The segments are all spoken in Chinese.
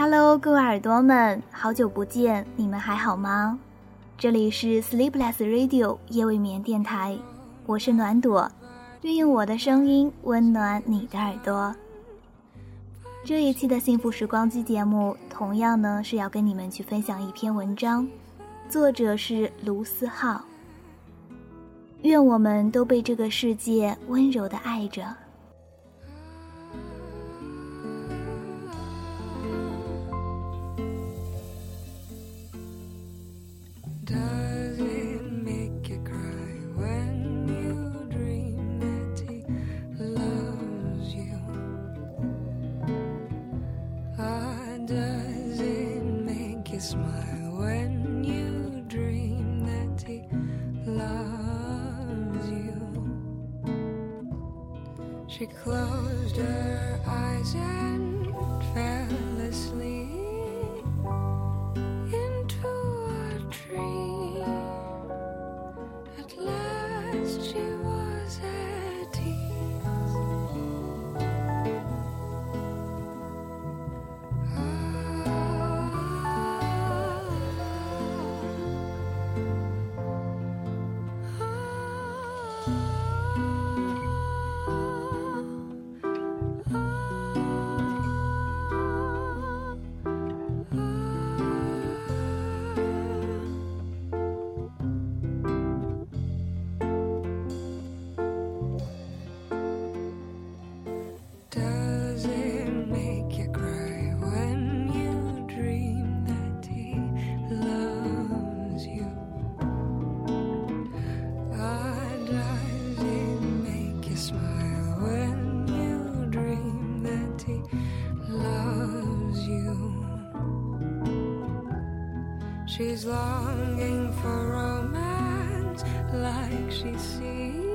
Hello，各位耳朵们，好久不见，你们还好吗？这里是 Sleepless Radio 夜未眠电台，我是暖朵，愿用我的声音温暖你的耳朵。这一期的幸福时光机节目，同样呢是要跟你们去分享一篇文章，作者是卢思浩。愿我们都被这个世界温柔的爱着。She closed her eyes and fell asleep She's longing for romance like she seen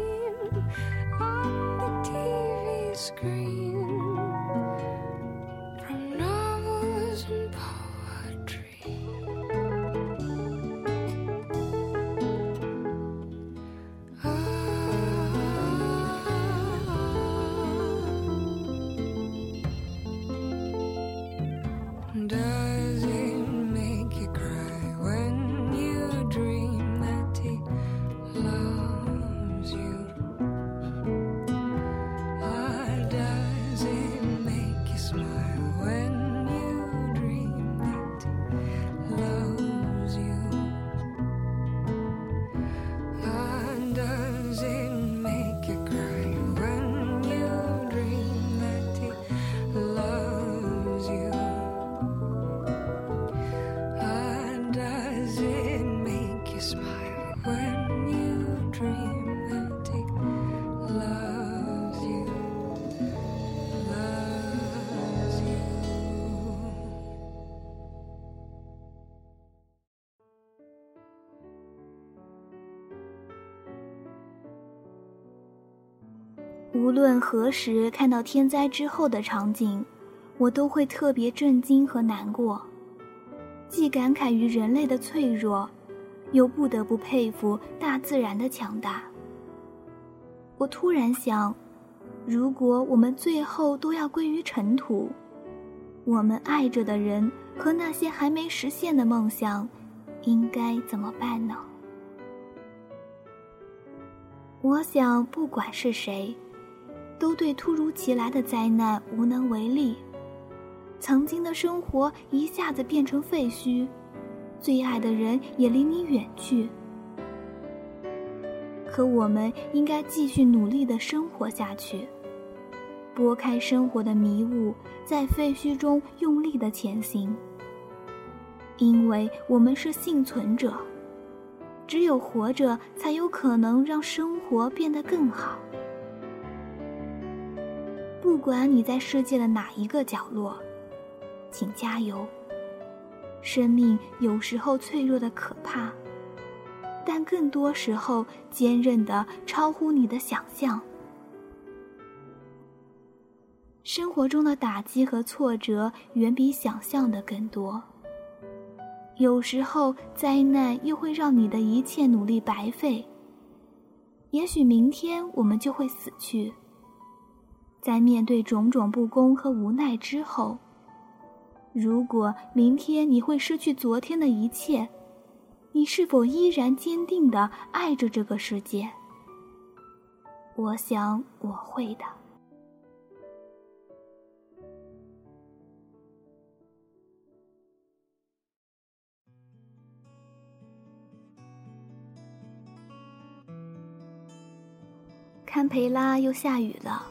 无论何时看到天灾之后的场景，我都会特别震惊和难过，既感慨于人类的脆弱，又不得不佩服大自然的强大。我突然想，如果我们最后都要归于尘土，我们爱着的人和那些还没实现的梦想，应该怎么办呢？我想，不管是谁，都对突如其来的灾难无能为力。曾经的生活一下子变成废墟，最爱的人也离你远去。可我们应该继续努力的生活下去，拨开生活的迷雾，在废墟中用力的前行。因为我们是幸存者，只有活着，才有可能让生活变得更好。不管你在世界的哪一个角落，请加油。生命有时候脆弱的可怕，但更多时候坚韧的超乎你的想象。生活中的打击和挫折远比想象的更多。有时候灾难又会让你的一切努力白费。也许明天我们就会死去。在面对种种不公和无奈之后，如果明天你会失去昨天的一切，你是否依然坚定的爱着这个世界？我想我会的。堪培拉又下雨了，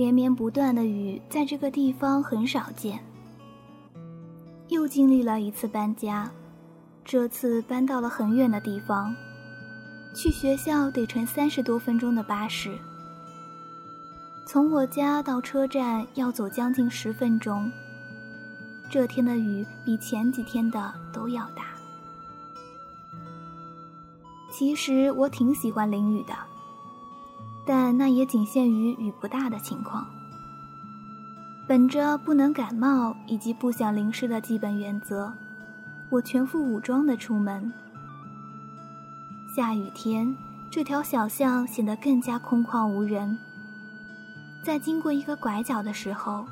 连绵不断的雨在这个地方很少见。又经历了一次搬家。这次搬到了很远的地方，去学校得乘三十多分钟的巴士。从我家到车站要走将近十分钟。这天的雨比前几天的都要大。其实我挺喜欢淋雨的，但那也仅限于雨不大的情况。本着不能感冒以及不想淋湿的基本原则。我全副武装的出门。下雨天，这条小巷显得更加空旷无人。在经过一个拐角的时候，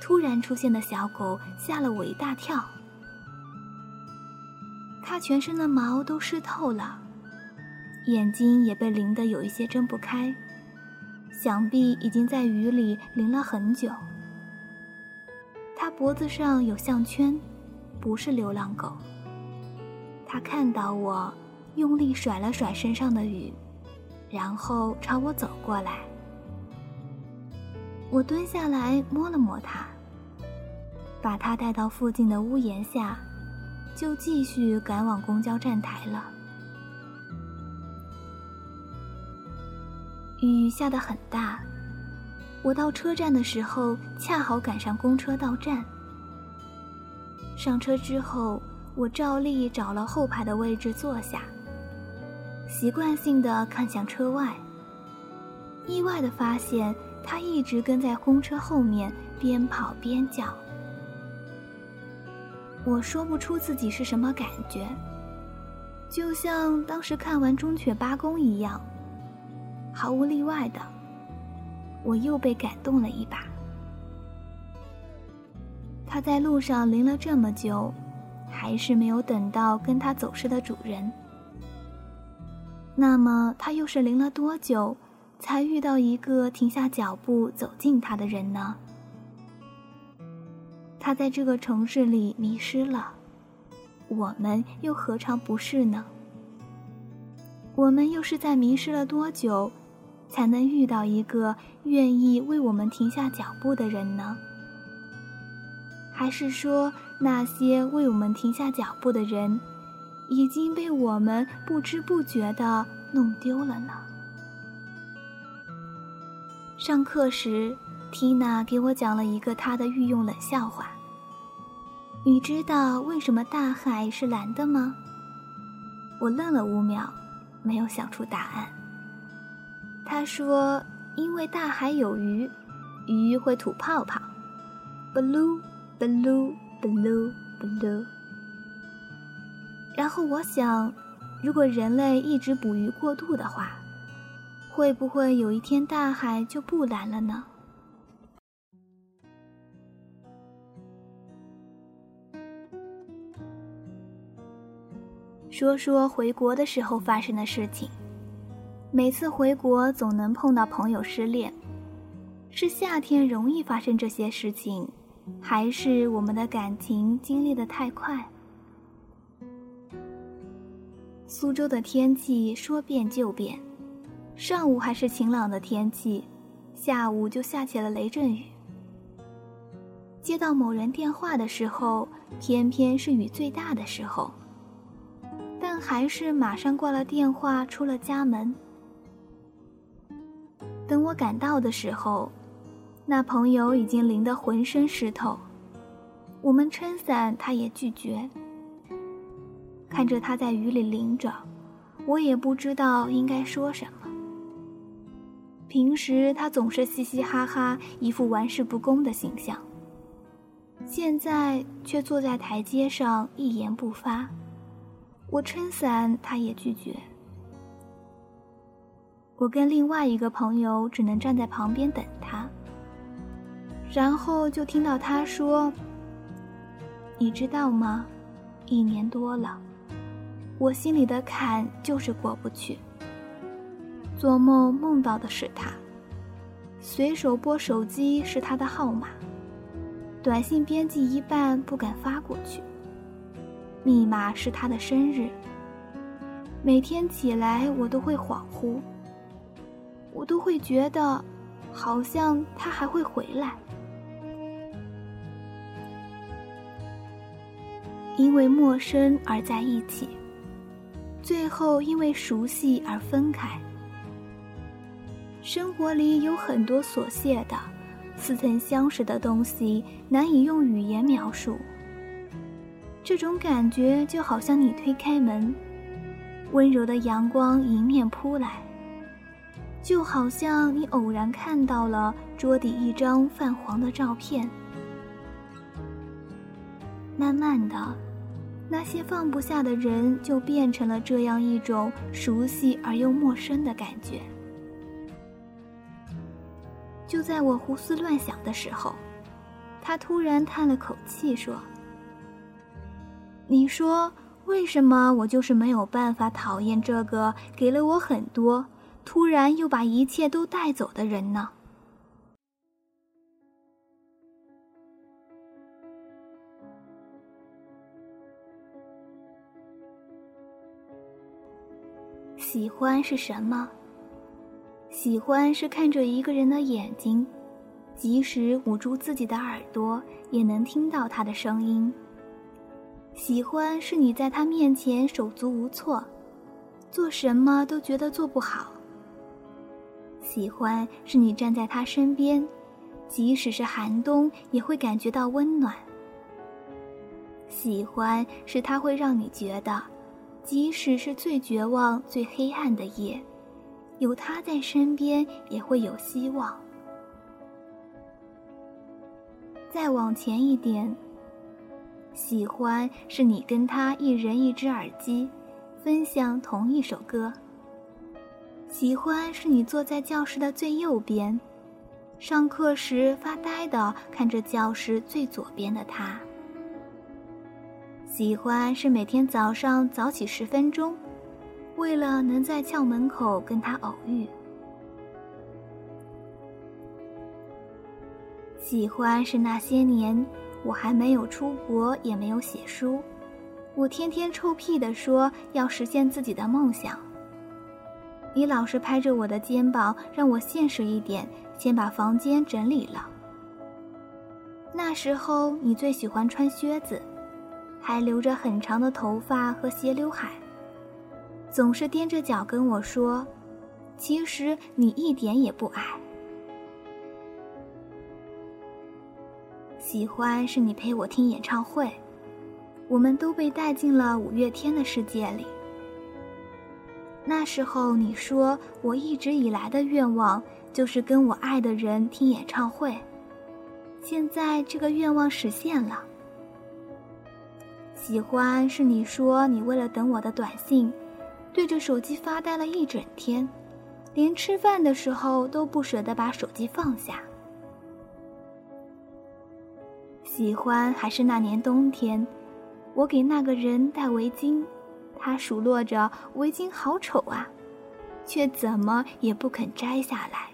突然出现的小狗吓了我一大跳。它全身的毛都湿透了，眼睛也被淋得有一些睁不开，想必已经在雨里淋了很久。他脖子上有项圈。不是流浪狗。他看到我，用力甩了甩身上的雨，然后朝我走过来。我蹲下来摸了摸他，把他带到附近的屋檐下，就继续赶往公交站台了。雨下得很大，我到车站的时候恰好赶上公车到站。上车之后，我照例找了后排的位置坐下，习惯性的看向车外。意外的发现，他一直跟在公车后面，边跑边叫。我说不出自己是什么感觉，就像当时看完《忠犬八公》一样，毫无例外的，我又被感动了一把。他在路上淋了这么久，还是没有等到跟他走失的主人。那么他又是淋了多久，才遇到一个停下脚步走近他的人呢？他在这个城市里迷失了，我们又何尝不是呢？我们又是在迷失了多久，才能遇到一个愿意为我们停下脚步的人呢？还是说，那些为我们停下脚步的人，已经被我们不知不觉地弄丢了呢？上课时，缇娜给我讲了一个她的御用冷笑话。你知道为什么大海是蓝的吗？我愣了五秒，没有想出答案。他说：“因为大海有鱼，鱼会吐泡泡。” blue。blue blue blue。然后我想，如果人类一直捕鱼过度的话，会不会有一天大海就不蓝了呢？说说回国的时候发生的事情。每次回国总能碰到朋友失恋，是夏天容易发生这些事情。还是我们的感情经历的太快。苏州的天气说变就变，上午还是晴朗的天气，下午就下起了雷阵雨。接到某人电话的时候，偏偏是雨最大的时候，但还是马上挂了电话，出了家门。等我赶到的时候。那朋友已经淋得浑身湿透，我们撑伞，他也拒绝。看着他在雨里淋着，我也不知道应该说什么。平时他总是嘻嘻哈哈，一副玩世不恭的形象，现在却坐在台阶上一言不发。我撑伞，他也拒绝。我跟另外一个朋友只能站在旁边等他。然后就听到他说：“你知道吗？一年多了，我心里的坎就是过不去。做梦梦到的是他，随手拨手机是他的号码，短信编辑一半不敢发过去，密码是他的生日。每天起来我都会恍惚，我都会觉得，好像他还会回来。因为陌生而在一起，最后因为熟悉而分开。生活里有很多琐屑的、似曾相识的东西，难以用语言描述。这种感觉就好像你推开门，温柔的阳光迎面扑来；就好像你偶然看到了桌底一张泛黄的照片。慢慢的，那些放不下的人就变成了这样一种熟悉而又陌生的感觉。就在我胡思乱想的时候，他突然叹了口气说：“你说为什么我就是没有办法讨厌这个给了我很多，突然又把一切都带走的人呢？”喜欢是什么？喜欢是看着一个人的眼睛，即使捂住自己的耳朵，也能听到他的声音。喜欢是你在他面前手足无措，做什么都觉得做不好。喜欢是你站在他身边，即使是寒冬也会感觉到温暖。喜欢是他会让你觉得。即使是最绝望、最黑暗的夜，有他在身边也会有希望。再往前一点，喜欢是你跟他一人一只耳机，分享同一首歌。喜欢是你坐在教室的最右边，上课时发呆的看着教室最左边的他。喜欢是每天早上早起十分钟，为了能在校门口跟他偶遇。喜欢是那些年我还没有出国，也没有写书，我天天臭屁的说要实现自己的梦想。你老是拍着我的肩膀，让我现实一点，先把房间整理了。那时候你最喜欢穿靴子。还留着很长的头发和斜刘海，总是踮着脚跟我说：“其实你一点也不矮。”喜欢是你陪我听演唱会，我们都被带进了五月天的世界里。那时候你说我一直以来的愿望就是跟我爱的人听演唱会，现在这个愿望实现了。喜欢是你说你为了等我的短信，对着手机发呆了一整天，连吃饭的时候都不舍得把手机放下。喜欢还是那年冬天，我给那个人戴围巾，他数落着围巾好丑啊，却怎么也不肯摘下来。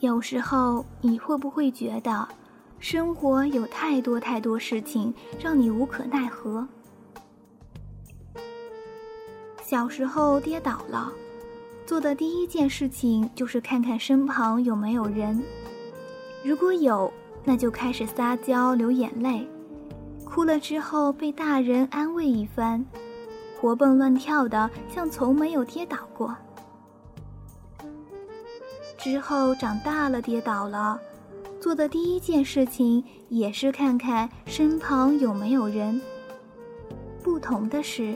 有时候你会不会觉得，生活有太多太多事情让你无可奈何？小时候跌倒了，做的第一件事情就是看看身旁有没有人，如果有，那就开始撒娇流眼泪，哭了之后被大人安慰一番，活蹦乱跳的像从没有跌倒过。之后长大了，跌倒了，做的第一件事情也是看看身旁有没有人。不同的是，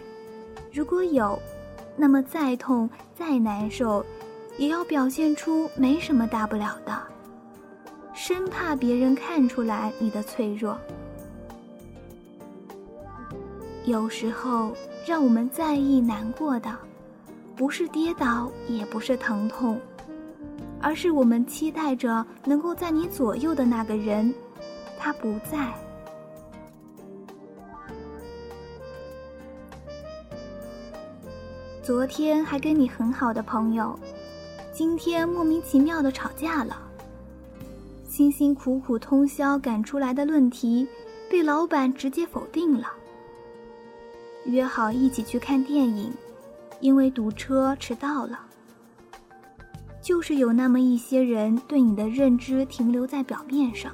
如果有，那么再痛再难受，也要表现出没什么大不了的，生怕别人看出来你的脆弱。有时候让我们在意难过的，不是跌倒，也不是疼痛，而是我们期待着能够在你左右的那个人，他不在。昨天还跟你很好的朋友，今天莫名其妙的吵架了。辛辛苦苦通宵赶出来的论题，被老板直接否定了。约好一起去看电影，因为堵车迟到了。就是有那么一些人对你的认知停留在表面上，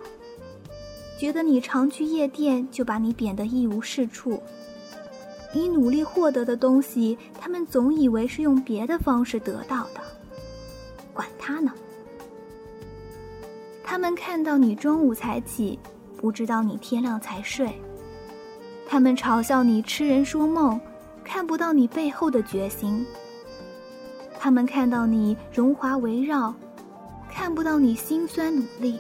觉得你常去夜店，就把你贬得一无是处。你努力获得的东西，他们总以为是用别的方式得到的，管他呢。他们看到你中午才起，不知道你天亮才睡。他们嘲笑你痴人说梦，看不到你背后的决心。他们看到你荣华围绕，看不到你辛酸努力。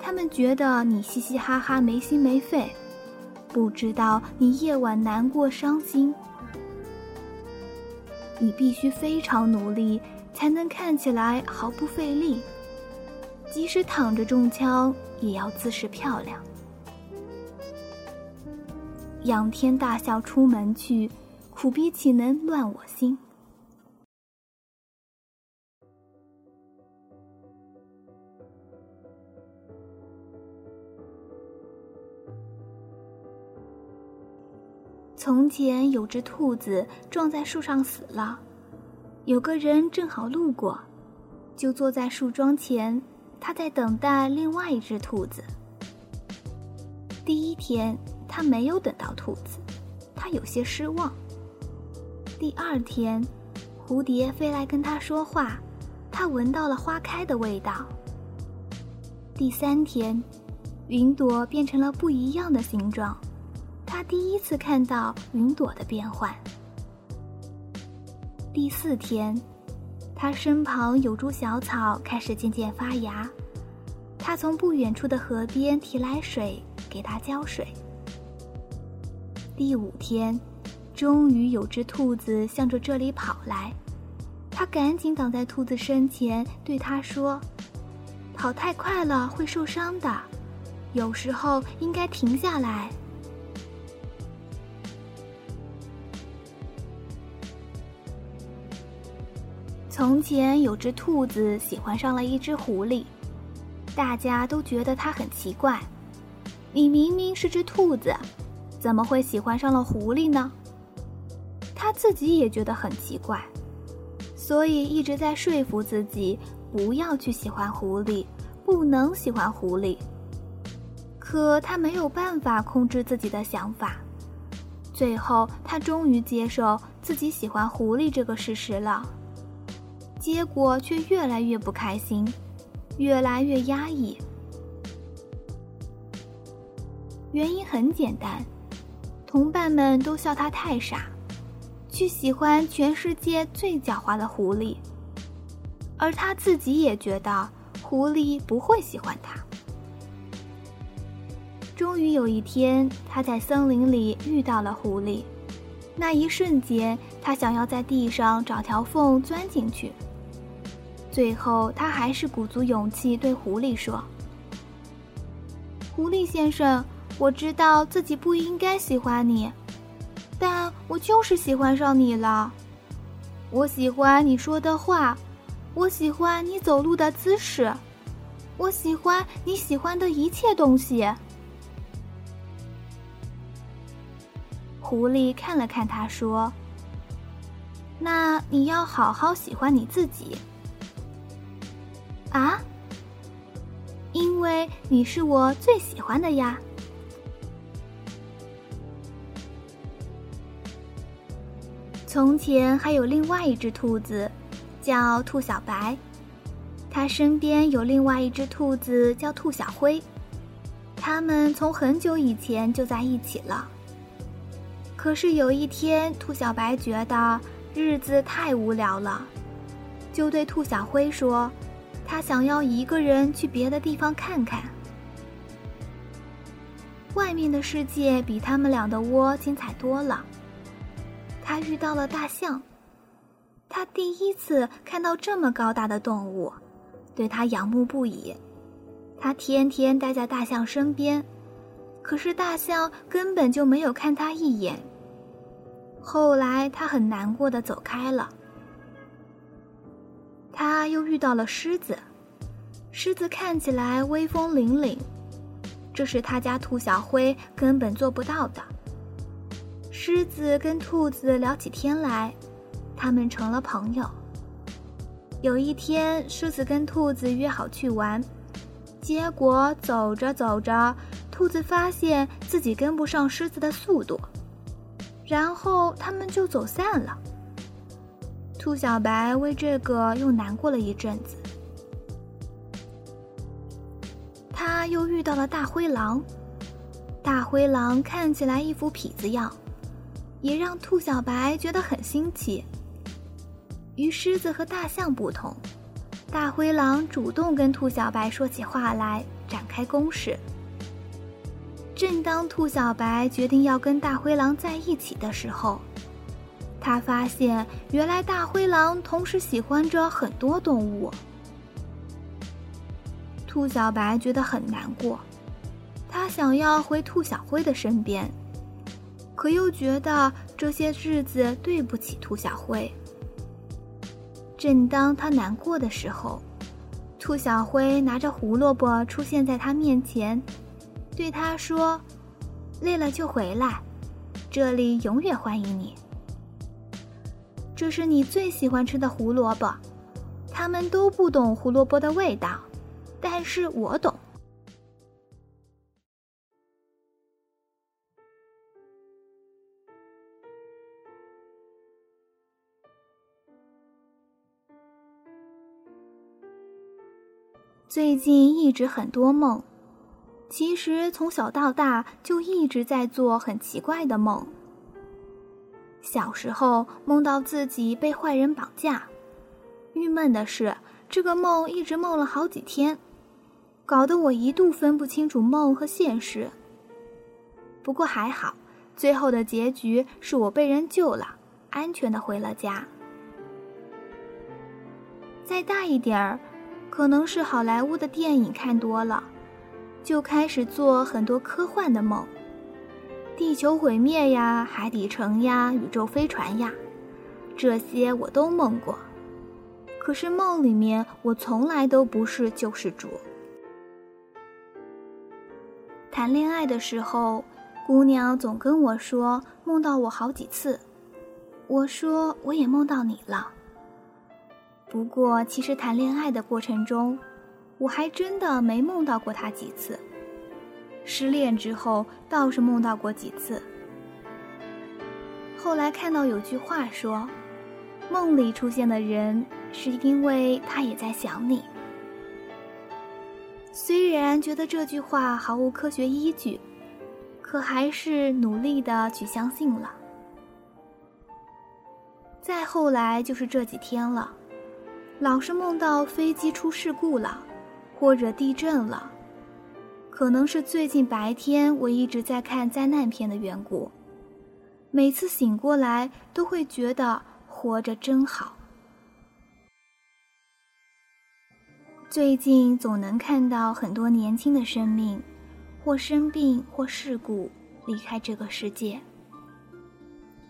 他们觉得你嘻嘻哈哈没心没肺，不知道你夜晚难过伤心。你必须非常努力，才能看起来毫不费力。即使躺着中枪，也要姿势漂亮。仰天大笑出门去，苦逼岂能乱我心？从前有只兔子撞在树上死了，有个人正好路过，就坐在树桩前，他在等待另外一只兔子。第一天。他没有等到兔子，他有些失望。第二天，蝴蝶飞来跟他说话，他闻到了花开的味道。第三天，云朵变成了不一样的形状，他第一次看到云朵的变换。第四天，他身旁有株小草开始渐渐发芽，他从不远处的河边提来水给它浇水。第五天，终于有只兔子向着这里跑来，他赶紧挡在兔子身前，对它说：“跑太快了会受伤的，有时候应该停下来。”从前有只兔子喜欢上了一只狐狸，大家都觉得它很奇怪，你明明是只兔子。怎么会喜欢上了狐狸呢？他自己也觉得很奇怪，所以一直在说服自己不要去喜欢狐狸，不能喜欢狐狸。可他没有办法控制自己的想法，最后他终于接受自己喜欢狐狸这个事实了。结果却越来越不开心，越来越压抑。原因很简单。同伴们都笑他太傻，去喜欢全世界最狡猾的狐狸，而他自己也觉得狐狸不会喜欢他。终于有一天，他在森林里遇到了狐狸，那一瞬间，他想要在地上找条缝钻进去。最后，他还是鼓足勇气对狐狸说：“狐狸先生。”我知道自己不应该喜欢你，但我就是喜欢上你了。我喜欢你说的话，我喜欢你走路的姿势，我喜欢你喜欢的一切东西。狐狸看了看他，说：“那你要好好喜欢你自己。”啊？因为你是我最喜欢的呀。从前还有另外一只兔子，叫兔小白，它身边有另外一只兔子叫兔小灰，它们从很久以前就在一起了。可是有一天，兔小白觉得日子太无聊了，就对兔小灰说：“他想要一个人去别的地方看看，外面的世界比他们俩的窝精彩多了。”他遇到了大象，他第一次看到这么高大的动物，对他仰慕不已。他天天待在大象身边，可是大象根本就没有看他一眼。后来他很难过的走开了。他又遇到了狮子，狮子看起来威风凛凛，这是他家兔小灰根本做不到的。狮子跟兔子聊起天来。他们成了朋友。有一天，狮子跟兔子约好去玩，结果走着走着，兔子发现自己跟不上狮子的速度，然后他们就走散了。兔小白为这个又难过了一阵子。他又遇到了大灰狼，大灰狼看起来一副痞子样，也让兔小白觉得很新奇。与狮子和大象不同，大灰狼主动跟兔小白说起话来，展开攻势。正当兔小白决定要跟大灰狼在一起的时候，他发现原来大灰狼同时喜欢着很多动物。兔小白觉得很难过，他想要回兔小灰的身边，可又觉得这些日子对不起兔小灰。正当他难过的时候，兔小灰拿着胡萝卜出现在他面前，对他说：“累了就回来，这里永远欢迎你。这是你最喜欢吃的胡萝卜，他们都不懂胡萝卜的味道，但是我懂。”最近一直很多梦，其实从小到大就一直在做很奇怪的梦。小时候梦到自己被坏人绑架，郁闷的是这个梦一直梦了好几天，搞得我一度分不清楚梦和现实。不过还好，最后的结局是我被人救了，安全的回了家。再大一点儿。可能是好莱坞的电影看多了，就开始做很多科幻的梦，地球毁灭呀，海底城呀，宇宙飞船呀，这些我都梦过。可是梦里面我从来都不是救世主。谈恋爱的时候，姑娘总跟我说梦到我好几次，我说我也梦到你了。不过，其实谈恋爱的过程中，我还真的没梦到过他几次。失恋之后倒是梦到过几次。后来看到有句话说，梦里出现的人是因为他也在想你。虽然觉得这句话毫无科学依据，可还是努力的去相信了。再后来就是这几天了。老是梦到飞机出事故了，或者地震了，可能是最近白天我一直在看灾难片的缘故。每次醒过来都会觉得活着真好。最近总能看到很多年轻的生命，或生病或事故离开这个世界。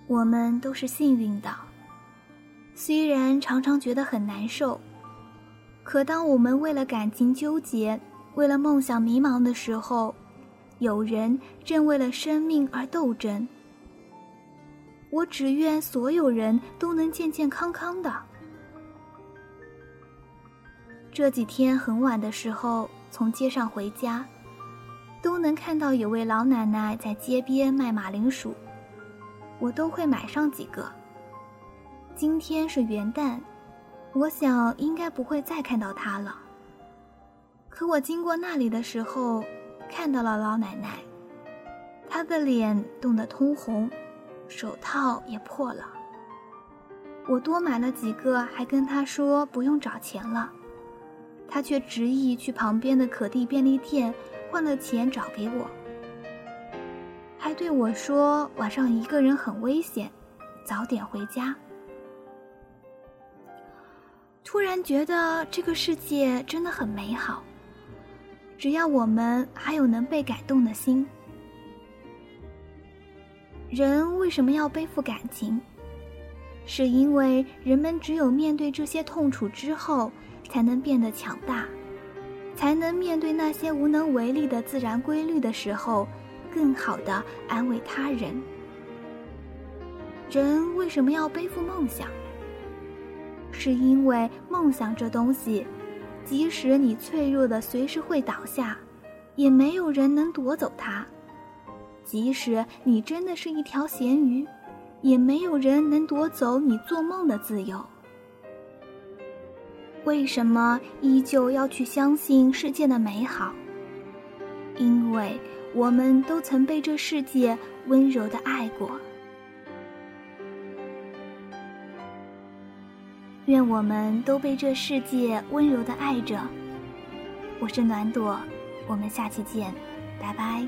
我们都是幸运的。虽然常常觉得很难受，可当我们为了感情纠结、为了梦想迷茫的时候，有人正为了生命而斗争。我只愿所有人都能健健康康的。这几天很晚的时候从街上回家，都能看到有位老奶奶在街边卖马铃薯，我都会买上几个。今天是元旦，我想应该不会再看到她了。可我经过那里的时候，看到了老奶奶，她的脸冻得通红，手套也破了。我多买了几个，还跟她说不用找钱了，她却执意去旁边的可地便利店换了钱找给我，还对我说晚上一个人很危险，早点回家。突然觉得这个世界真的很美好。只要我们还有能被感动的心，人为什么要背负感情？是因为人们只有面对这些痛楚之后，才能变得强大，才能面对那些无能为力的自然规律的时候，更好的安慰他人。人为什么要背负梦想？是因为梦想这东西，即使你脆弱的随时会倒下，也没有人能夺走它；即使你真的是一条咸鱼。也没有人能夺走你做梦的自由。为什么依旧要去相信世界的美好？因为我们都曾被这世界温柔的爱过。愿我们都被这世界温柔的爱着。我是暖朵，我们下期见，拜拜。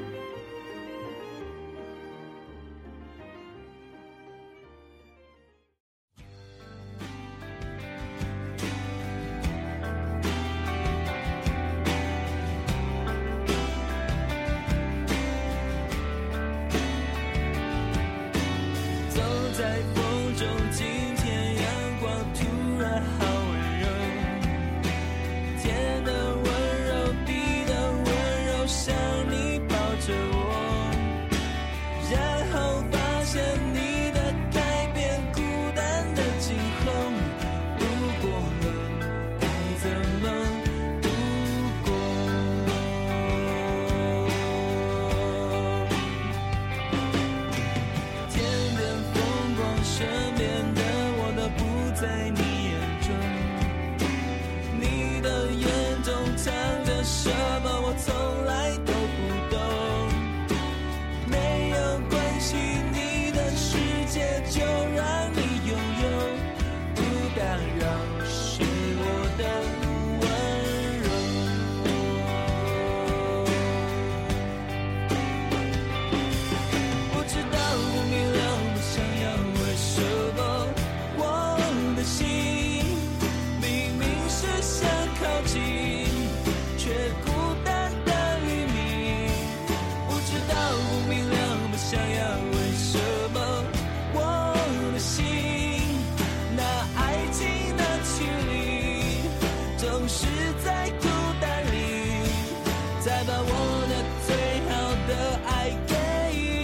再把我的最好的爱给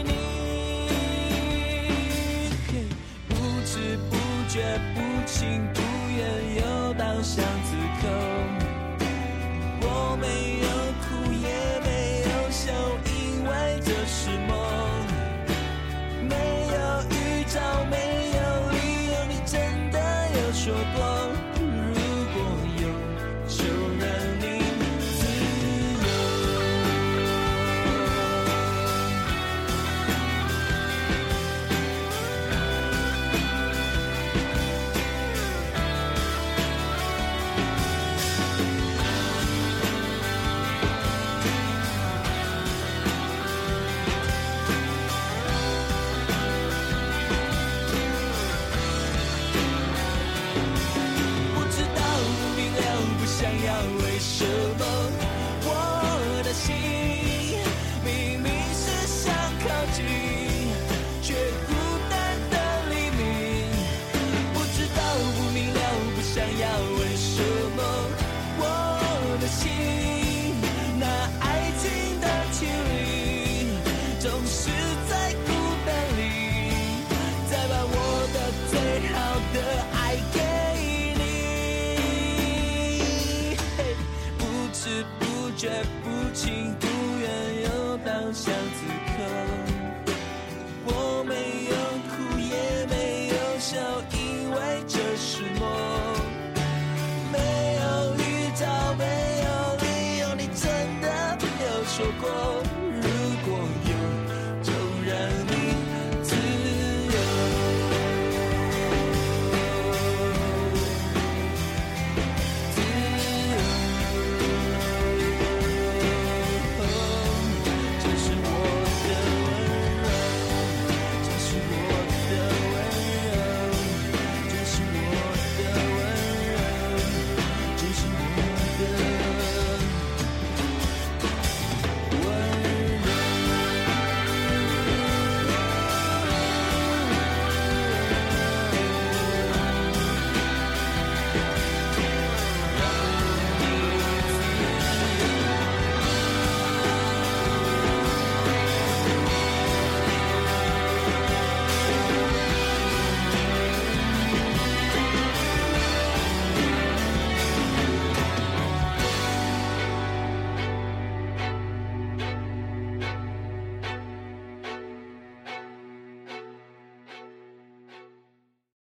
你。不知不觉，不情不愿，又到想。为什么